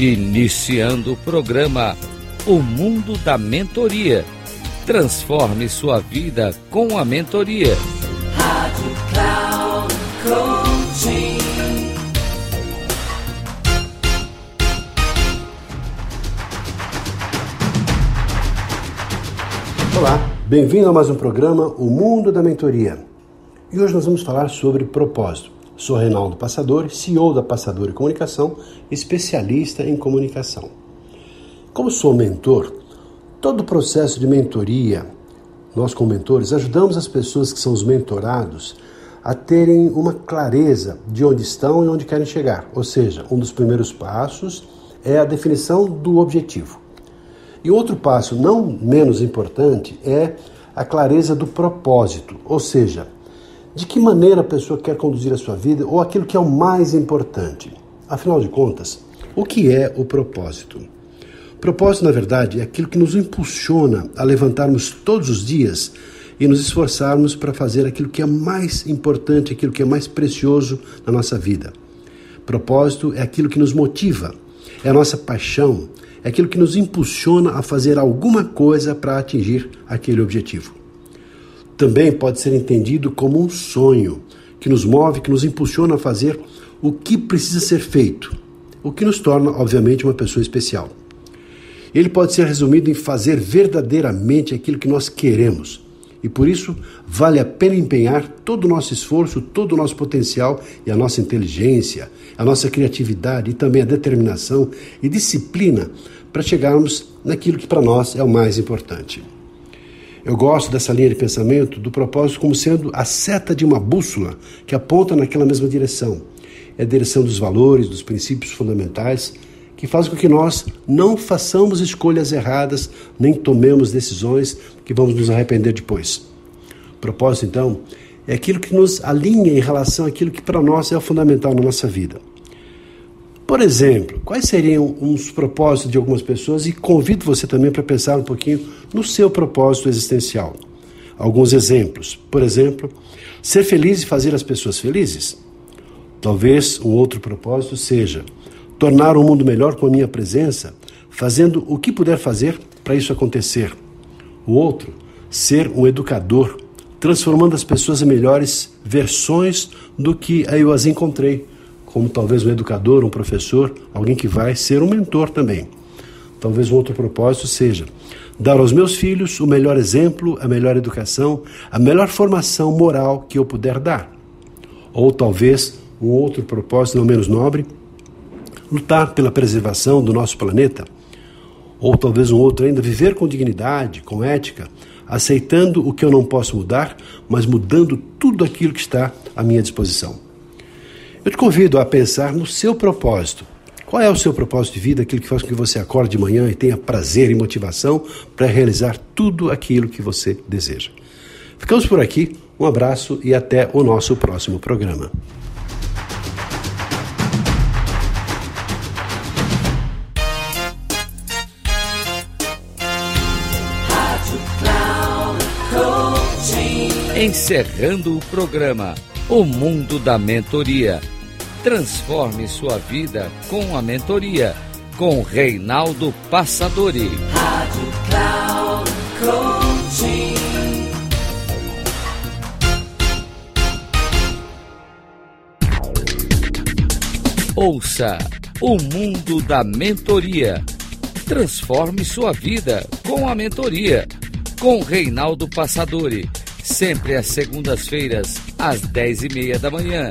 Iniciando o programa O Mundo da Mentoria. Transforme sua vida com a mentoria. Rádio Cloud Coaching. Olá, bem-vindo a mais um programa O Mundo da Mentoria. E hoje nós vamos falar sobre propósito. Sou Reinaldo Passador, CEO da Passador Comunicação, especialista em comunicação. Como sou mentor, todo o processo de mentoria, nós como mentores ajudamos as pessoas que são os mentorados a terem uma clareza de onde estão e onde querem chegar. Ou seja, um dos primeiros passos é a definição do objetivo. E outro passo não menos importante é a clareza do propósito, ou seja, de que maneira a pessoa quer conduzir a sua vida ou aquilo que é o mais importante. Afinal de contas, o que é o propósito? Propósito, na verdade, é aquilo que nos impulsiona a levantarmos todos os dias e nos esforçarmos para fazer aquilo que é mais importante, aquilo que é mais precioso na nossa vida. Propósito é aquilo que nos motiva, é a nossa paixão, é aquilo que nos impulsiona a fazer alguma coisa para atingir aquele objetivo. Também pode ser entendido como um sonho que nos move, que nos impulsiona a fazer o que precisa ser feito, o que nos torna, obviamente, uma pessoa especial. Ele pode ser resumido em fazer verdadeiramente aquilo que nós queremos. E por isso vale a pena empenhar todo o nosso esforço, todo o nosso potencial e a nossa inteligência, a nossa criatividade e também a determinação e disciplina para chegarmos naquilo que para nós é o mais importante. Eu gosto dessa linha de pensamento do propósito como sendo a seta de uma bússola que aponta naquela mesma direção. É a direção dos valores, dos princípios fundamentais que faz com que nós não façamos escolhas erradas, nem tomemos decisões que vamos nos arrepender depois. O propósito, então, é aquilo que nos alinha em relação àquilo que para nós é fundamental na nossa vida. Por exemplo, quais seriam uns propósitos de algumas pessoas e convido você também para pensar um pouquinho no seu propósito existencial. Alguns exemplos. Por exemplo, ser feliz e fazer as pessoas felizes. Talvez um outro propósito seja tornar o mundo melhor com a minha presença, fazendo o que puder fazer para isso acontecer. O outro, ser um educador, transformando as pessoas em melhores versões do que eu as encontrei como talvez um educador, um professor, alguém que vai ser um mentor também. Talvez um outro propósito seja dar aos meus filhos o melhor exemplo, a melhor educação, a melhor formação moral que eu puder dar. Ou talvez um outro propósito não menos nobre, lutar pela preservação do nosso planeta. Ou talvez um outro ainda, viver com dignidade, com ética, aceitando o que eu não posso mudar, mas mudando tudo aquilo que está à minha disposição. Eu te convido a pensar no seu propósito. Qual é o seu propósito de vida, aquilo que faz com que você acorde de manhã e tenha prazer e motivação para realizar tudo aquilo que você deseja? Ficamos por aqui, um abraço e até o nosso próximo programa. Encerrando o programa O Mundo da Mentoria Transforme sua vida com a mentoria com Reinaldo Passadori. Rádio Cloud Coaching. Ouça o mundo da mentoria. Transforme sua vida com a mentoria com Reinaldo Passadori. Sempre às segundas-feiras, às dez e meia da manhã